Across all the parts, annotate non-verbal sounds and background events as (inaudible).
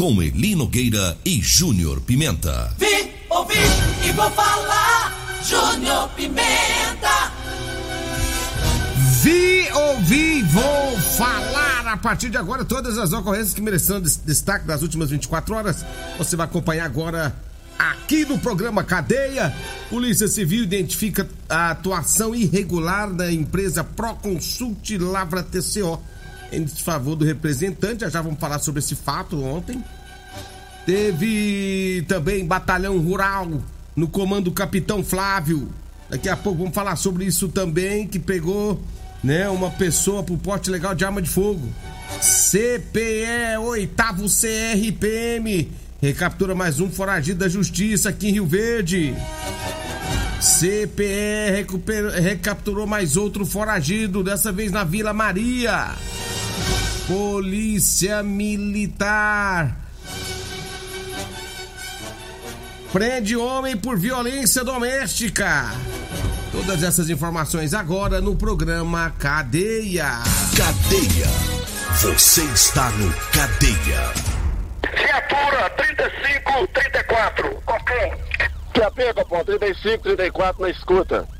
Com Eli Nogueira e Júnior Pimenta. Vi, ouvi e vou falar. Júnior Pimenta. Vi, ouvi, vou falar a partir de agora todas as ocorrências que mereceram destaque das últimas 24 horas. Você vai acompanhar agora aqui no programa Cadeia. Polícia Civil identifica a atuação irregular da empresa Proconsult Lavra TCO em desfavor do representante. Já já vamos falar sobre esse fato ontem. Teve também batalhão rural no comando do Capitão Flávio. Daqui a pouco vamos falar sobre isso também, que pegou né, uma pessoa por porte legal de arma de fogo. CPE, oitavo CRPM, recaptura mais um foragido da justiça aqui em Rio Verde. CPE recupera, recapturou mais outro foragido, dessa vez na Vila Maria. Polícia Militar. Prende homem por violência doméstica. Todas essas informações agora no programa Cadeia. Cadeia. Você está no Cadeia. Viatura 3534. Ok. QAP, Copom, 35, 34 na escuta.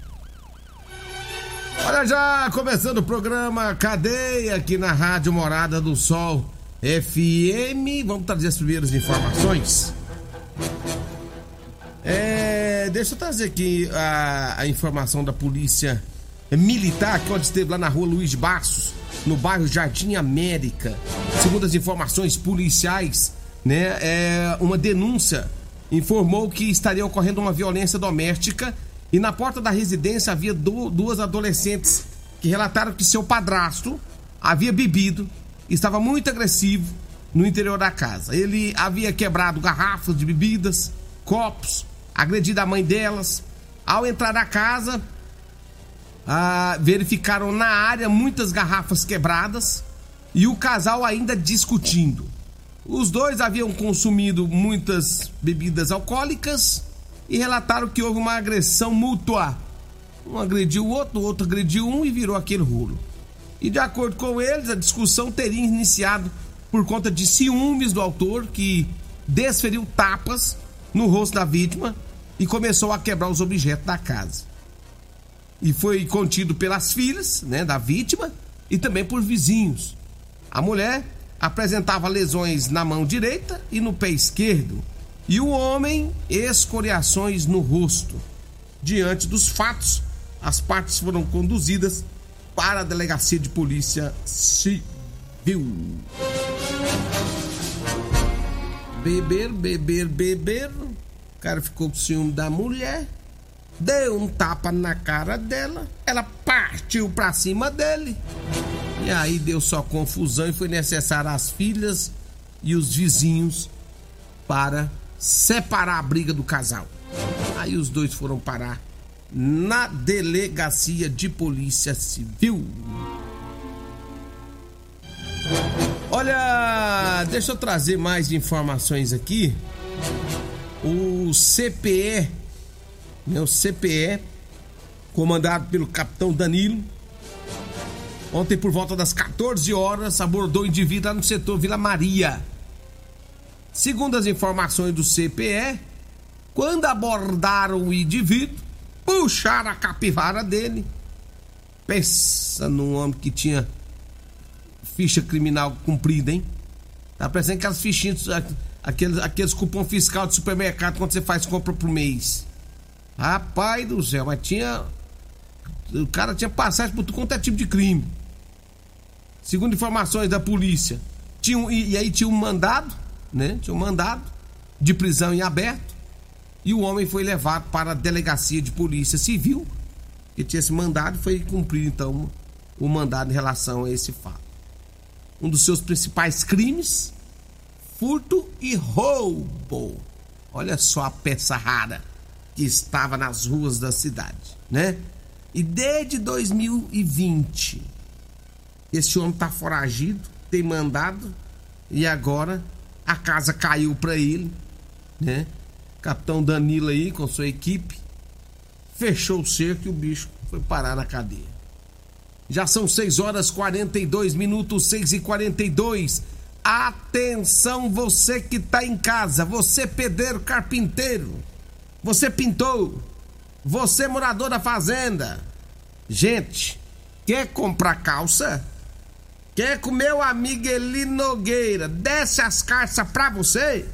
Olha já, começando o programa Cadeia aqui na Rádio Morada do Sol FM. Vamos trazer as primeiras informações. É, deixa eu trazer aqui a, a informação da polícia militar que onde esteve lá na rua Luiz Bassos, no bairro Jardim América. Segundo as informações policiais, né, é, uma denúncia informou que estaria ocorrendo uma violência doméstica e na porta da residência havia duas adolescentes que relataram que seu padrasto havia bebido, estava muito agressivo no interior da casa. Ele havia quebrado garrafas de bebidas, copos, agredido a mãe delas. Ao entrar na casa, ah, verificaram na área muitas garrafas quebradas e o casal ainda discutindo. Os dois haviam consumido muitas bebidas alcoólicas e relataram que houve uma agressão mútua. Um agrediu o outro, o outro agrediu um e virou aquele rolo. E de acordo com eles, a discussão teria iniciado por conta de ciúmes do autor que desferiu tapas no rosto da vítima e começou a quebrar os objetos da casa. E foi contido pelas filhas, né, da vítima e também por vizinhos. A mulher apresentava lesões na mão direita e no pé esquerdo, e o homem escoriações no rosto. Diante dos fatos, as partes foram conduzidas para a delegacia de polícia civil. Beber, beber, beber. O cara ficou com ciúme da mulher, deu um tapa na cara dela, ela partiu pra cima dele. E aí deu só confusão e foi necessário as filhas e os vizinhos para separar a briga do casal. Aí os dois foram parar na delegacia de polícia civil. Olha, deixa eu trazer mais informações aqui. O CPE, né, o CPE, comandado pelo capitão Danilo, ontem por volta das 14 horas abordou indivíduo lá no setor Vila Maria. Segundo as informações do CPE, quando abordaram o indivíduo, puxaram a capivara dele. Pensa num homem que tinha ficha criminal cumprida, hein? Tá parecendo aquelas fichinhas, aqueles, aqueles cupom fiscal de supermercado quando você faz compra por mês. Rapaz do céu, mas tinha. O cara tinha passagem por tudo quanto é tipo de crime. Segundo informações da polícia. Tinha e, e aí tinha um mandado, né? Tinha um mandado de prisão em aberto. E o homem foi levado para a delegacia de polícia civil. Que tinha esse mandado foi cumprir então o mandado em relação a esse fato. Um dos seus principais crimes: furto e roubo. Olha só a peça rara que estava nas ruas da cidade, né? E desde 2020, esse homem tá foragido, tem mandado e agora a casa caiu para ele, né? Capitão Danilo aí com sua equipe fechou o cerco e o bicho foi parar na cadeia. Já são 6 horas 42 minutos, 6 e 42. Atenção, você que tá em casa, você pedreiro carpinteiro, você pintou, você morador da fazenda. Gente, quer comprar calça? Quer que o meu amigo Eli Nogueira desce as calças pra você?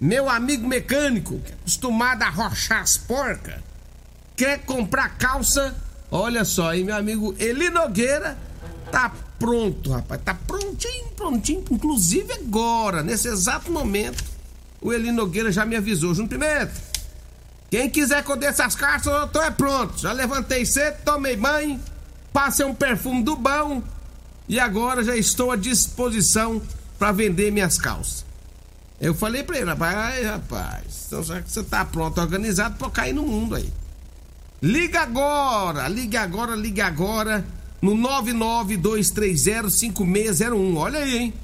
Meu amigo mecânico, acostumado a rochar as porcas, quer comprar calça? Olha só, aí meu amigo Eli Nogueira tá pronto, rapaz. Tá prontinho, prontinho. Inclusive agora, nesse exato momento, o Eli Nogueira já me avisou. Junto Pimenta, quem quiser que eu desça as cartas, eu tô é pronto. Já levantei cedo, tomei banho, passei um perfume do bom e agora já estou à disposição para vender minhas calças. Eu falei pra ele, rapaz, rapaz, então já que você tá pronto, organizado pra cair no mundo aí. Liga agora, liga agora, liga agora no 992305601. Olha aí, hein?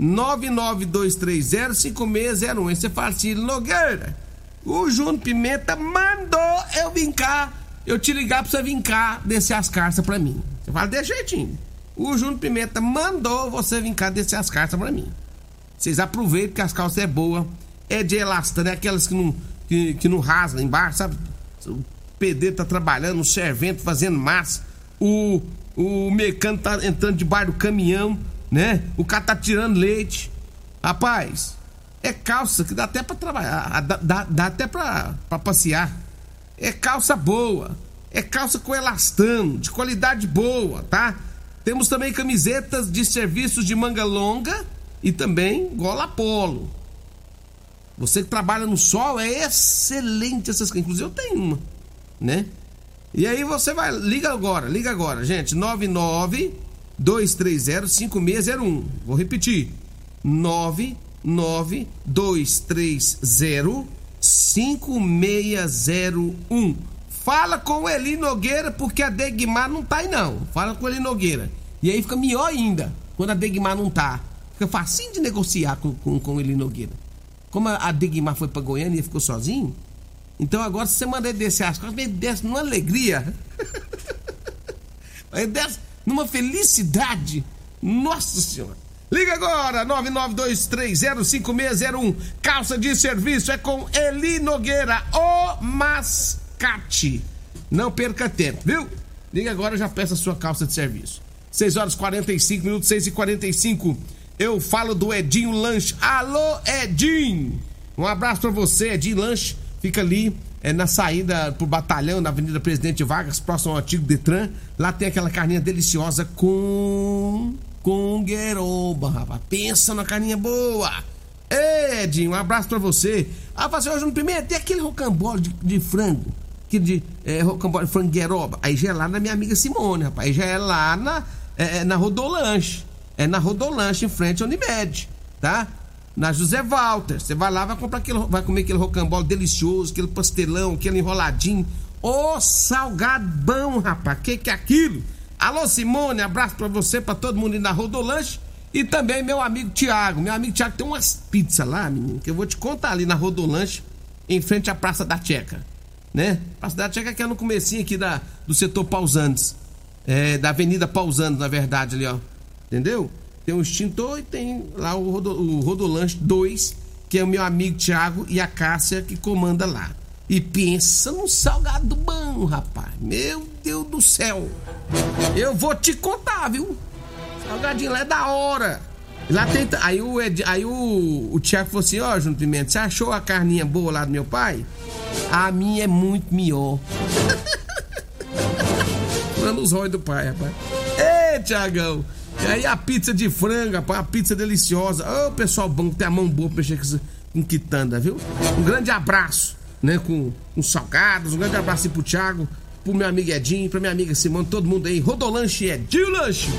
992305601. Aí você fala assim, Nogueira, o Júnior Pimenta mandou eu vir cá, eu te ligar pra você vir cá descer as cartas pra mim. Você fala de jeitinho. O Júnior Pimenta mandou você vir cá descer as cartas pra mim. Vocês aproveitem que as calças é boa, é de elastano, é aquelas que não, que, que não rasgam embaixo, sabe? pedreiro tá trabalhando, o servente fazendo massa, o, o mecânico tá entrando debaixo do caminhão, né? O cara tá tirando leite. Rapaz, é calça que dá até pra trabalhar, dá, dá, até pra passear. É calça boa, é calça com elastano, de qualidade boa, tá? Temos também camisetas de serviços de manga longa e também gola polo. Você que trabalha no sol, é excelente essas Inclusive eu tenho uma né? E aí você vai, liga agora, liga agora, gente, 99 230 5601. Vou repetir. 99 230 5601. Fala com o Eli Nogueira, porque a Degmar não tá aí não. Fala com o Eli Nogueira. E aí fica melhor ainda, quando a Degmar não tá. Fica facinho de negociar com, com, com o Eli Nogueira. Como a, a Degmar foi pra Goiânia e ficou sozinho, então agora, se você mandar ele descer as costas, ele desce numa alegria. (laughs) ele desce numa felicidade. Nossa Senhora. Liga agora, 992305601. Calça de serviço é com Eli Nogueira, o Não perca tempo, viu? Liga agora, já peça a sua calça de serviço. 6 horas 45 minutos, 6 e 45 Eu falo do Edinho Lanche. Alô, Edinho! Um abraço pra você, Edinho Lanche Fica ali é, na saída pro batalhão, na Avenida Presidente Vargas, próximo ao antigo Detran. Lá tem aquela carninha deliciosa com. com gueroba, rapaz. Pensa na carninha boa. Edinho, um abraço pra você. Ah, fazer hoje no primeiro, tem aquele rocambole de, de frango. De é, rocambole de frango gueroba. Aí já é lá na minha amiga Simone, rapaz. Aí já é lá na, é, na Rodolanche. É na Rodolanche, em frente ao Unimed, tá? na José Walter. Você vai lá, vai comprar aquele, vai comer aquele rocambole delicioso, aquele pastelão, aquele enroladinho. Ô, oh, salgado bom, rapaz. Que que é aquilo? Alô, Simone, abraço pra você, pra todo mundo na Rodolanche. E também meu amigo Tiago. Meu amigo Tiago tem umas pizzas lá, menino, que eu vou te contar ali na Rodolanche, em frente à Praça da Checa. Né? Da Checa que é no comecinho aqui da, do setor Pausantes. É, da Avenida Pausantes, na verdade, ali, ó. Entendeu? Tem o extintor e tem lá o, Rodo, o Rodolanche 2, que é o meu amigo Thiago e a Cássia que comanda lá. E pensa num salgado bom, rapaz. Meu Deus do céu. Eu vou te contar, viu? Salgadinho lá é da hora. Lá tem. Aí o, Ed, aí o, o Tiago falou assim: Ó, oh, Junto Pimenta, você achou a carninha boa lá do meu pai? A minha é muito melhor. (laughs) Dando os olhos do pai, rapaz. Ê, Tiagão! E aí a pizza de frango, rapaz, a pizza deliciosa. Ô, oh, pessoal bom, tem a mão boa pra mexer com, quitanda, viu? Um grande abraço, né, com os salgados. Um grande abraço aí pro Thiago, pro meu amigo Edinho, pra minha amiga Simone, todo mundo aí. Rodolanche é de lanche.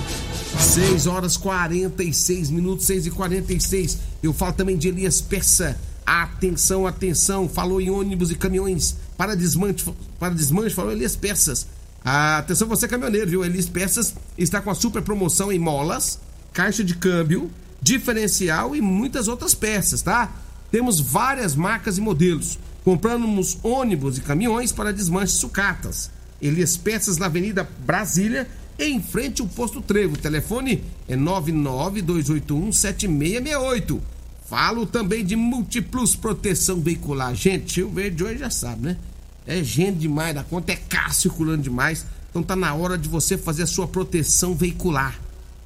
6 horas 46 minutos, 6 e 46. Eu falo também de Elias Peça. Atenção, atenção. Falou em ônibus e caminhões para desmanche, para desmanche falou Elias Peças. Atenção você caminhoneiro, viu? Elias Peças está com a super promoção em molas, caixa de câmbio, diferencial e muitas outras peças, tá? Temos várias marcas e modelos. Compramos ônibus e caminhões para desmanche sucatas. Elias Peças na Avenida Brasília, em frente ao posto Trevo. O telefone é 992817668. Falo também de Multiplus Proteção Veicular. Gente, o verde hoje já sabe, né? É gente demais da conta, é carro circulando demais. Então tá na hora de você fazer a sua proteção veicular.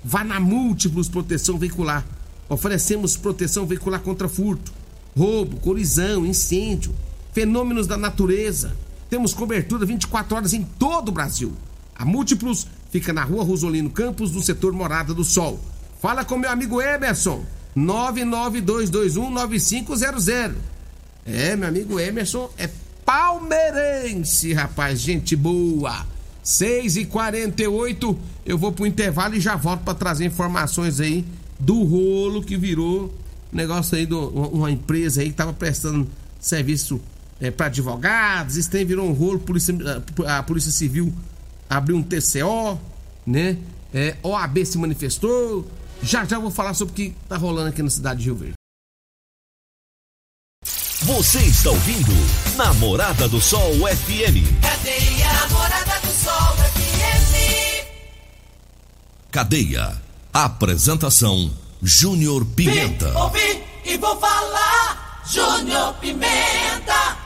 Vá na Múltiplos Proteção Veicular. Oferecemos proteção veicular contra furto, roubo, colisão, incêndio, fenômenos da natureza. Temos cobertura 24 horas em todo o Brasil. A Múltiplos fica na rua Rosolino Campos, no setor Morada do Sol. Fala com meu amigo Emerson, 992219500. É, meu amigo Emerson é palmeirense, rapaz, gente boa. 6 e 48 eu vou pro intervalo e já volto para trazer informações aí do rolo que virou negócio aí de uma empresa aí que tava prestando serviço é, para advogados, isso tem virou um rolo, polícia, a Polícia Civil abriu um TCO, né? É, OAB se manifestou. Já já vou falar sobre o que tá rolando aqui na cidade de Rio Verde. Você está ouvindo Namorada do Sol FM. Cadeia Namorada do Sol FM. Cadeia. Apresentação Júnior Pimenta. Vim, ouvi e vou falar Júnior Pimenta.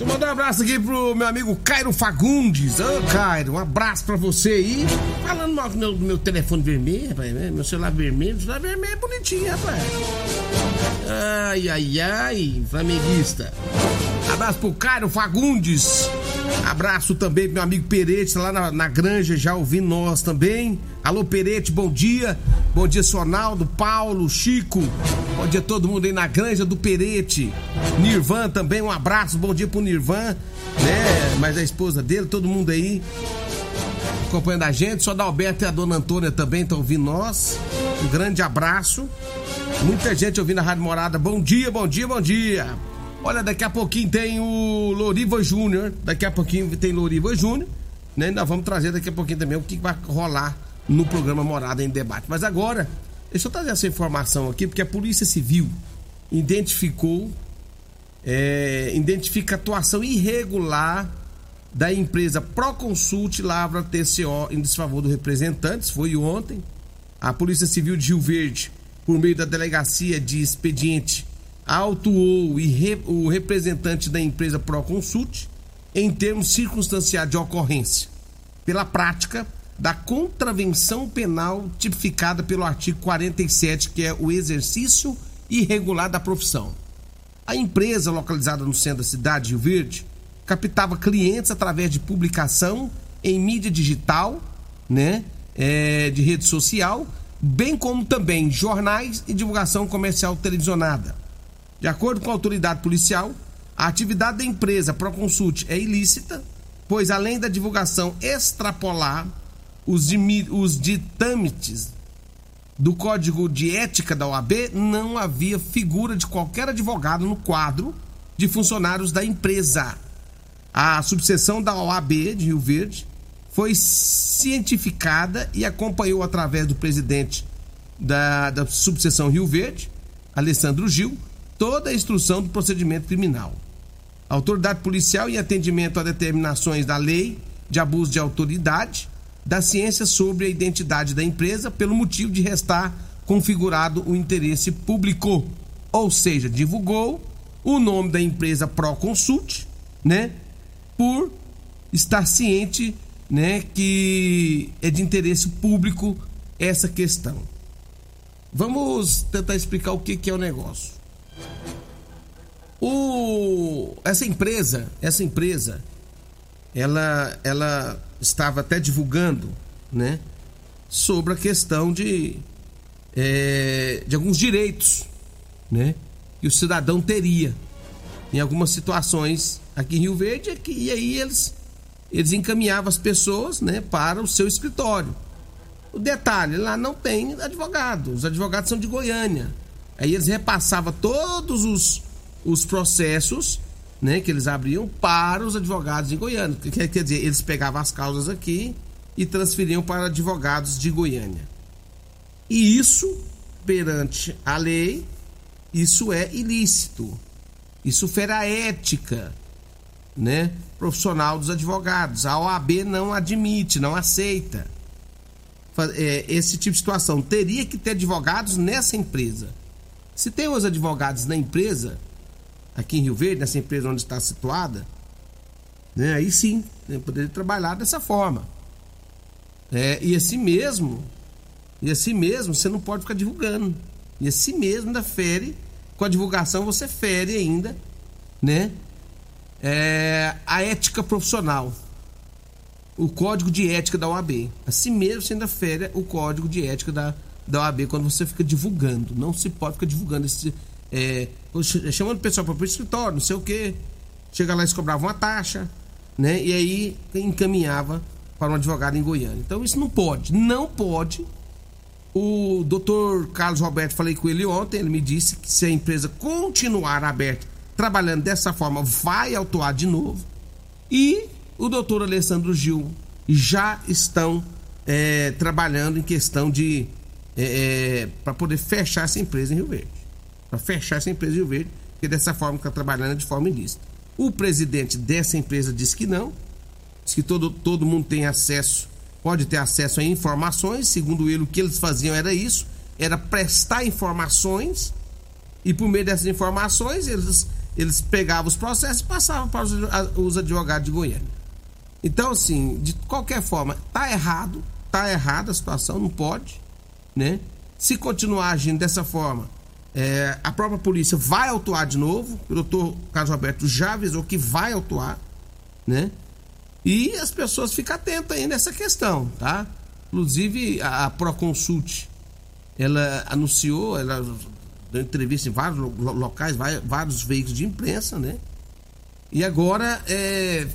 Deixa eu mandar um abraço aqui pro meu amigo Cairo Fagundes. Ô, oh, Cairo, um abraço pra você aí. Falando mal do meu, meu telefone vermelho, rapaz, né? meu celular vermelho. Celular vermelho é bonitinho, rapaz. Ai, ai, ai, flamenguista. Abraço pro Cairo Fagundes. Abraço também pro meu amigo Perete, lá na, na granja, já ouvindo nós também. Alô, Perete, bom dia. Bom dia, Sonaldo, Paulo, Chico. Bom dia a todo mundo aí na granja do Perete. Nirvan também, um abraço, bom dia pro Nirvan, né? Mas a esposa dele, todo mundo aí acompanhando a gente. Só da Alberto e a dona Antônia também estão ouvindo nós. Um grande abraço. Muita gente ouvindo a Rádio Morada. Bom dia, bom dia, bom dia. Olha, daqui a pouquinho tem o Loriva Júnior. Daqui a pouquinho tem Loriva Júnior. Né? Nós vamos trazer daqui a pouquinho também o que vai rolar no programa Morada em Debate. Mas agora, deixa eu trazer essa informação aqui, porque a Polícia Civil identificou é, identifica atuação irregular da empresa Proconsult Lavra TCO em desfavor do representantes. Foi ontem. A Polícia Civil de Rio Verde, por meio da delegacia de expediente, autuou o representante da empresa Proconsult em termos circunstanciados de ocorrência, pela prática da contravenção penal tipificada pelo artigo 47, que é o exercício irregular da profissão. A empresa, localizada no centro da cidade de Rio Verde, captava clientes através de publicação em mídia digital, né, é, de rede social, bem como também jornais e divulgação comercial televisionada. De acordo com a autoridade policial, a atividade da empresa Proconsult é ilícita, pois além da divulgação extrapolar os, os ditames do Código de Ética da OAB, não havia figura de qualquer advogado no quadro de funcionários da empresa. A subseção da OAB de Rio Verde foi cientificada e acompanhou através do presidente da, da subseção Rio Verde, Alessandro Gil, toda a instrução do procedimento criminal. A autoridade policial, em atendimento a determinações da lei de abuso de autoridade, da ciência sobre a identidade da empresa pelo motivo de restar configurado o interesse público, ou seja, divulgou o nome da empresa Proconsult, né, por estar ciente né, que é de interesse público essa questão. Vamos tentar explicar o que, que é o negócio. O, essa empresa, essa empresa, ela, ela estava até divulgando, né, sobre a questão de, é, de alguns direitos, né, que o cidadão teria em algumas situações aqui em Rio Verde, e aí eles, eles encaminhavam as pessoas, né, para o seu escritório. O detalhe, lá não tem advogado, os advogados são de Goiânia. Aí eles repassavam todos os, os processos né, que eles abriam para os advogados em Goiânia. Quer, quer dizer, eles pegavam as causas aqui e transferiam para advogados de Goiânia. E isso, perante a lei, isso é ilícito. Isso fere a ética né, profissional dos advogados. A OAB não admite, não aceita é, esse tipo de situação. Teria que ter advogados nessa empresa. Se tem os advogados na empresa, aqui em Rio Verde, nessa empresa onde está situada, né, aí sim, né, poderia trabalhar dessa forma. É, e assim mesmo, e assim mesmo, você não pode ficar divulgando. E assim mesmo ainda fere, com a divulgação você fere ainda, né? É, a ética profissional. O código de ética da OAB. Assim mesmo você ainda fere o código de ética da, da OAB quando você fica divulgando. Não se pode ficar divulgando esse, é, chamando o pessoal para o escritório, não sei o quê. Chega lá e cobrava uma taxa, né? E aí encaminhava para um advogado em Goiânia. Então isso não pode, não pode. O doutor Carlos Roberto, falei com ele ontem, ele me disse que se a empresa continuar aberta, trabalhando dessa forma, vai autuar de novo. E o doutor Alessandro Gil já estão é, trabalhando em questão de. É, é para poder fechar essa empresa em Rio Verde para fechar essa empresa de Rio Verde, porque dessa forma está trabalhando de forma ilícita. O presidente dessa empresa disse que não, disse que todo, todo mundo tem acesso, pode ter acesso a informações, segundo ele o que eles faziam era isso, era prestar informações e por meio dessas informações eles, eles pegavam os processos e passavam para os, os advogados de Goiânia. Então, assim, de qualquer forma, tá errado, tá errada a situação, não pode, né? Se continuar agindo dessa forma, é, a própria polícia vai autuar de novo. O doutor Carlos Roberto já avisou que vai autuar, né? E as pessoas ficam atentas aí nessa questão, tá? Inclusive a, a Proconsult, ela anunciou, ela deu entrevista em vários locais, vários veículos de imprensa, né? E agora é,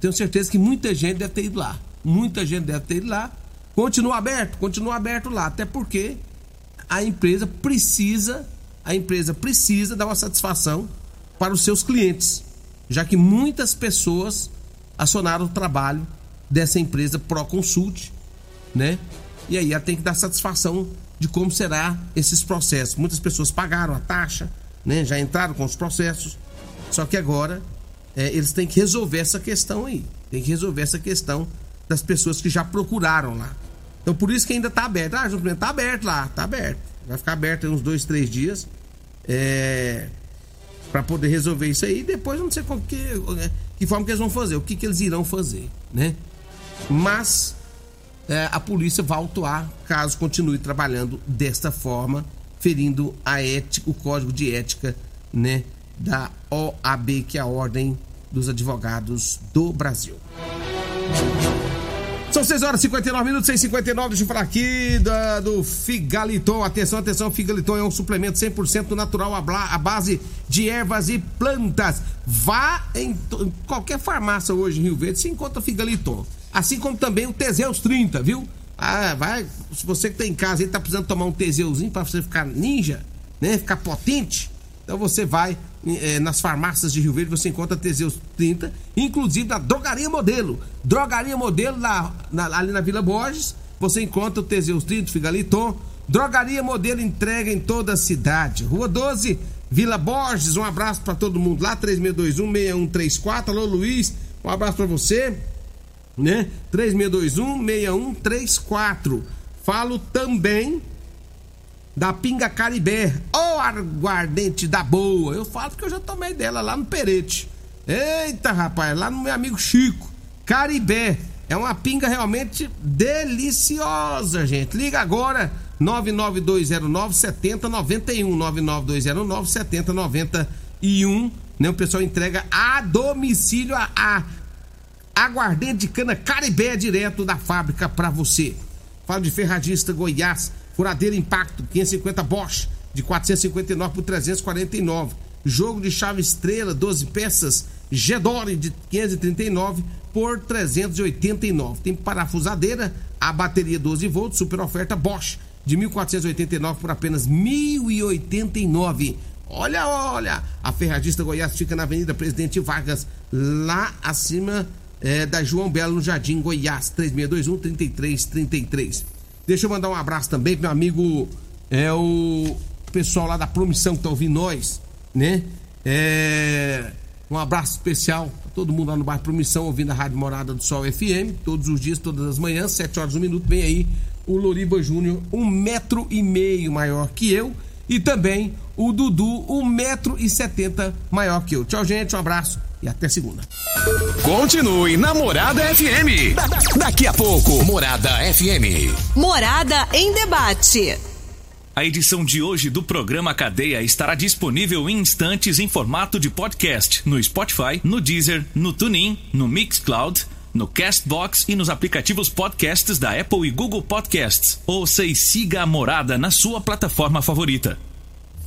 tenho certeza que muita gente deve ter ido lá. Muita gente deve ter ido lá. Continua aberto, continua aberto lá, até porque a empresa precisa a empresa precisa dar uma satisfação para os seus clientes, já que muitas pessoas acionaram o trabalho dessa empresa Proconsult, né? E aí ela tem que dar satisfação de como será esses processos. Muitas pessoas pagaram a taxa, né? Já entraram com os processos, só que agora é, eles têm que resolver essa questão aí. Tem que resolver essa questão das pessoas que já procuraram lá. Então por isso que ainda está aberto. Ah, João está aberto lá, está aberto. Vai ficar aberto uns dois, três dias é, para poder resolver isso aí. Depois não sei qual que, que forma que eles vão fazer, o que, que eles irão fazer, né? Mas é, a polícia vai autuar caso continue trabalhando desta forma, ferindo a ética, o código de ética, né, da OAB, que é a Ordem dos Advogados do Brasil. São 6 horas e 59 minutos, 6 59 Deixa eu falar aqui do Figaliton. Atenção, atenção, Figaliton é um suplemento 100% natural à base de ervas e plantas. Vá em, em qualquer farmácia hoje em Rio Verde, se encontra Figaliton. Assim como também o Teseus 30, viu? Ah, vai, se você que tá em casa e tá precisando tomar um Teseuzinho para você ficar ninja, né? Ficar potente, então você vai é, nas farmácias de Rio Verde, você encontra Teseus 30, inclusive na Drogaria Modelo. Drogaria Modelo na, na, ali na Vila Borges, você encontra o Teseus 30, Figaliton. Drogaria Modelo entrega em toda a cidade. Rua 12, Vila Borges, um abraço para todo mundo lá, 3621-6134. Alô Luiz, um abraço para você, né? 3621-6134. Falo também da Pinga Caribé. Oh, aguardente da boa. Eu falo porque eu já tomei dela lá no Perete. Eita, rapaz, lá no meu amigo Chico. Caribé. É uma pinga realmente deliciosa, gente. Liga agora 99209 7091 99209 7091, né? O pessoal entrega a domicílio a, a aguardente de cana Caribé direto da fábrica para você. Fala de Ferragista Goiás, furadeira Impacto 550 Bosch de 459 por 349. Jogo de chave estrela 12 peças Gedore de 539 por 389. Tem parafusadeira, a bateria 12 volts, super oferta Bosch de 1489 por apenas 1089. Olha, olha, a Ferragista Goiás fica na Avenida Presidente Vargas, lá acima é, da João Belo, no Jardim Goiás, 3621-3333. Deixa eu mandar um abraço também pro meu amigo, é o pessoal lá da Promissão que tá ouvindo nós, né? É, um abraço especial pra todo mundo lá no bairro Promissão, ouvindo a Rádio Morada do Sol FM, todos os dias, todas as manhãs, 7 horas um minuto, vem aí o Loriba Júnior, um metro e meio maior que eu, e também o Dudu, um metro e setenta maior que eu. Tchau, gente, um abraço e até segunda. Continue na Morada FM. Da- da- daqui a pouco, Morada FM. Morada em debate. A edição de hoje do programa Cadeia estará disponível em instantes em formato de podcast no Spotify, no Deezer, no TuneIn, no Mixcloud, no Castbox e nos aplicativos podcasts da Apple e Google Podcasts. Ouça e siga a Morada na sua plataforma favorita.